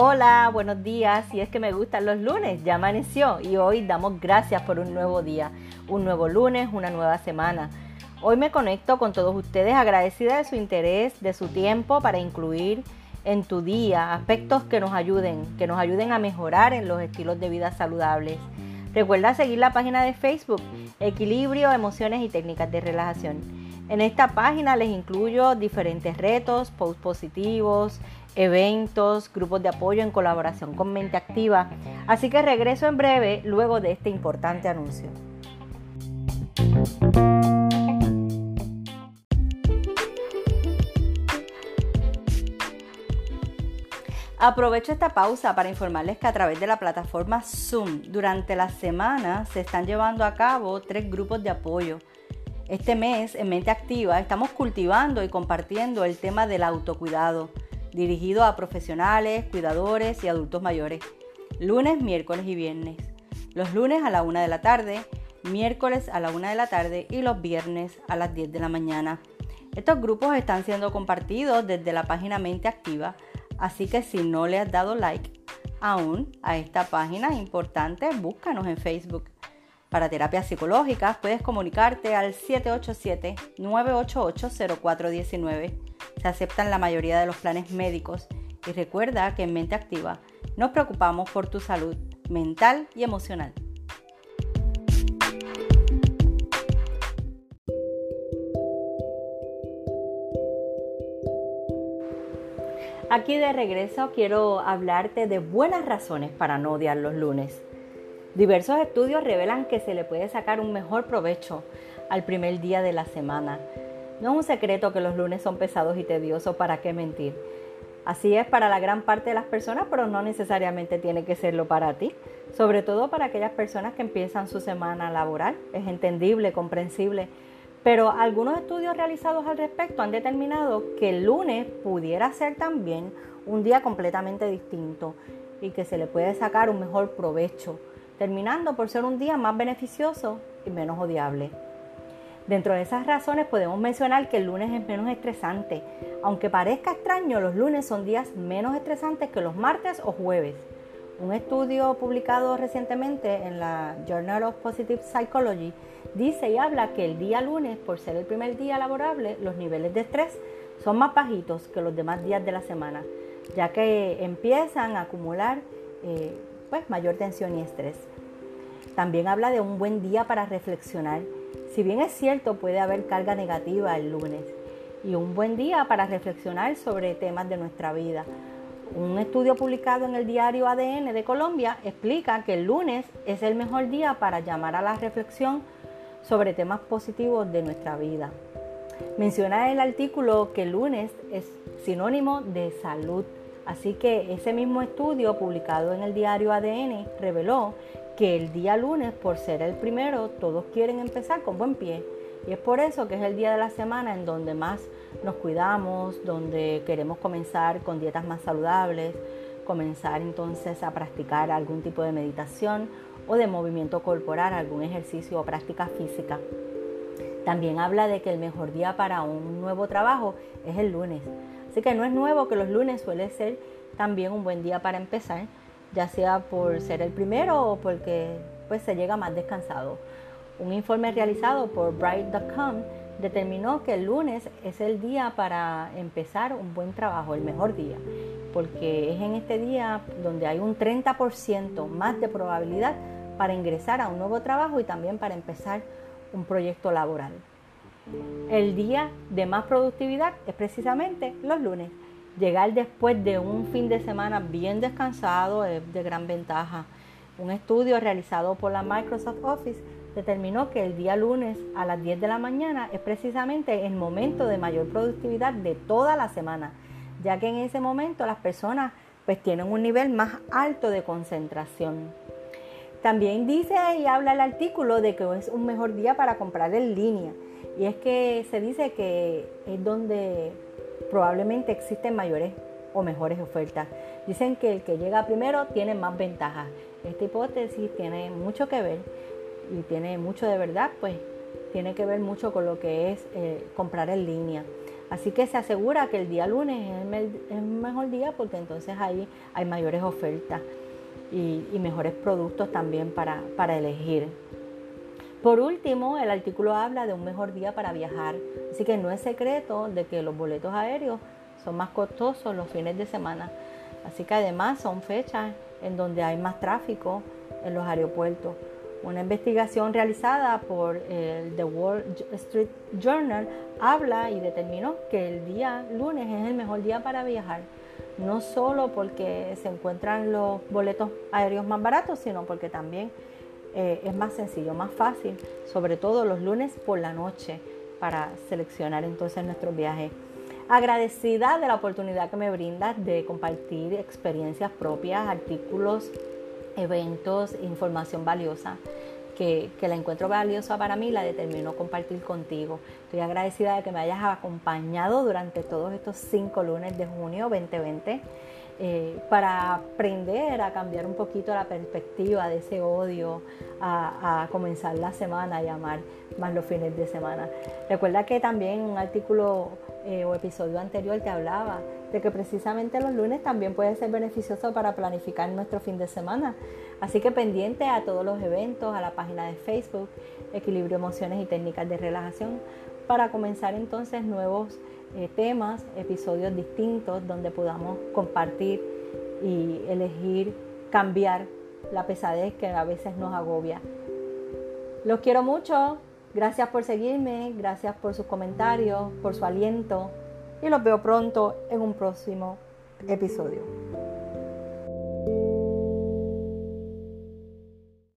Hola, buenos días. Si es que me gustan los lunes, ya amaneció y hoy damos gracias por un nuevo día, un nuevo lunes, una nueva semana. Hoy me conecto con todos ustedes agradecida de su interés, de su tiempo para incluir en tu día aspectos que nos ayuden, que nos ayuden a mejorar en los estilos de vida saludables. Recuerda seguir la página de Facebook, Equilibrio, Emociones y Técnicas de Relajación. En esta página les incluyo diferentes retos, posts positivos, eventos, grupos de apoyo en colaboración con Mente Activa. Así que regreso en breve luego de este importante anuncio. Aprovecho esta pausa para informarles que a través de la plataforma Zoom durante la semana se están llevando a cabo tres grupos de apoyo. Este mes en Mente Activa estamos cultivando y compartiendo el tema del autocuidado dirigido a profesionales, cuidadores y adultos mayores, lunes, miércoles y viernes. Los lunes a la 1 de la tarde, miércoles a la 1 de la tarde y los viernes a las 10 de la mañana. Estos grupos están siendo compartidos desde la página Mente Activa, así que si no le has dado like aún a esta página importante, búscanos en Facebook. Para terapias psicológicas puedes comunicarte al 787-988-0419 se aceptan la mayoría de los planes médicos y recuerda que en Mente Activa nos preocupamos por tu salud mental y emocional. Aquí de regreso quiero hablarte de buenas razones para no odiar los lunes. Diversos estudios revelan que se le puede sacar un mejor provecho al primer día de la semana, no es un secreto que los lunes son pesados y tediosos, ¿para qué mentir? Así es para la gran parte de las personas, pero no necesariamente tiene que serlo para ti. Sobre todo para aquellas personas que empiezan su semana laboral. Es entendible, comprensible. Pero algunos estudios realizados al respecto han determinado que el lunes pudiera ser también un día completamente distinto y que se le puede sacar un mejor provecho, terminando por ser un día más beneficioso y menos odiable. Dentro de esas razones podemos mencionar que el lunes es menos estresante. Aunque parezca extraño, los lunes son días menos estresantes que los martes o jueves. Un estudio publicado recientemente en la Journal of Positive Psychology dice y habla que el día lunes, por ser el primer día laborable, los niveles de estrés son más bajitos que los demás días de la semana, ya que empiezan a acumular eh, pues, mayor tensión y estrés. También habla de un buen día para reflexionar si bien es cierto, puede haber carga negativa el lunes y un buen día para reflexionar sobre temas de nuestra vida. Un estudio publicado en el diario ADN de Colombia explica que el lunes es el mejor día para llamar a la reflexión sobre temas positivos de nuestra vida. Menciona el artículo que el lunes es sinónimo de salud, así que ese mismo estudio publicado en el diario ADN reveló que el día lunes, por ser el primero, todos quieren empezar con buen pie. Y es por eso que es el día de la semana en donde más nos cuidamos, donde queremos comenzar con dietas más saludables, comenzar entonces a practicar algún tipo de meditación o de movimiento corporal, algún ejercicio o práctica física. También habla de que el mejor día para un nuevo trabajo es el lunes. Así que no es nuevo que los lunes suele ser también un buen día para empezar ya sea por ser el primero o porque pues, se llega más descansado. Un informe realizado por Bright.com determinó que el lunes es el día para empezar un buen trabajo, el mejor día, porque es en este día donde hay un 30% más de probabilidad para ingresar a un nuevo trabajo y también para empezar un proyecto laboral. El día de más productividad es precisamente los lunes. Llegar después de un fin de semana bien descansado es de gran ventaja. Un estudio realizado por la Microsoft Office determinó que el día lunes a las 10 de la mañana es precisamente el momento de mayor productividad de toda la semana, ya que en ese momento las personas pues tienen un nivel más alto de concentración. También dice y habla el artículo de que es un mejor día para comprar en línea. Y es que se dice que es donde probablemente existen mayores o mejores ofertas. Dicen que el que llega primero tiene más ventajas. Esta hipótesis tiene mucho que ver y tiene mucho de verdad, pues tiene que ver mucho con lo que es eh, comprar en línea. Así que se asegura que el día lunes es el, mejor día porque entonces ahí hay mayores ofertas y, mejores productos también para, para elegir. Por último, el artículo habla de un mejor día para viajar, así que no es secreto de que los boletos aéreos son más costosos los fines de semana. Así que además son fechas en donde hay más tráfico en los aeropuertos. Una investigación realizada por el The Wall Street Journal habla y determinó que el día lunes es el mejor día para viajar, no solo porque se encuentran los boletos aéreos más baratos, sino porque también eh, es más sencillo, más fácil, sobre todo los lunes por la noche, para seleccionar entonces nuestros viajes. Agradecida de la oportunidad que me brindas de compartir experiencias propias, artículos, eventos, información valiosa. Que, la encuentro valiosa para mí, la determino compartir contigo. Estoy agradecida de que me hayas acompañado durante todos estos cinco lunes de junio 2020 eh, para aprender a cambiar un poquito la perspectiva de ese odio, a, comenzar la semana y amar más los fines de semana. Recuerda que también un artículo eh, o episodio anterior te hablaba de que precisamente los lunes también puede ser beneficioso para planificar nuestro fin de semana. Así que pendiente a todos los eventos, a la página de Facebook, Equilibrio Emociones y Técnicas de Relajación, para comenzar entonces nuevos eh, temas, episodios distintos donde podamos compartir y elegir cambiar la pesadez que a veces nos agobia. Los quiero mucho, gracias por seguirme, gracias por sus comentarios, por su aliento y los veo pronto en un próximo episodio.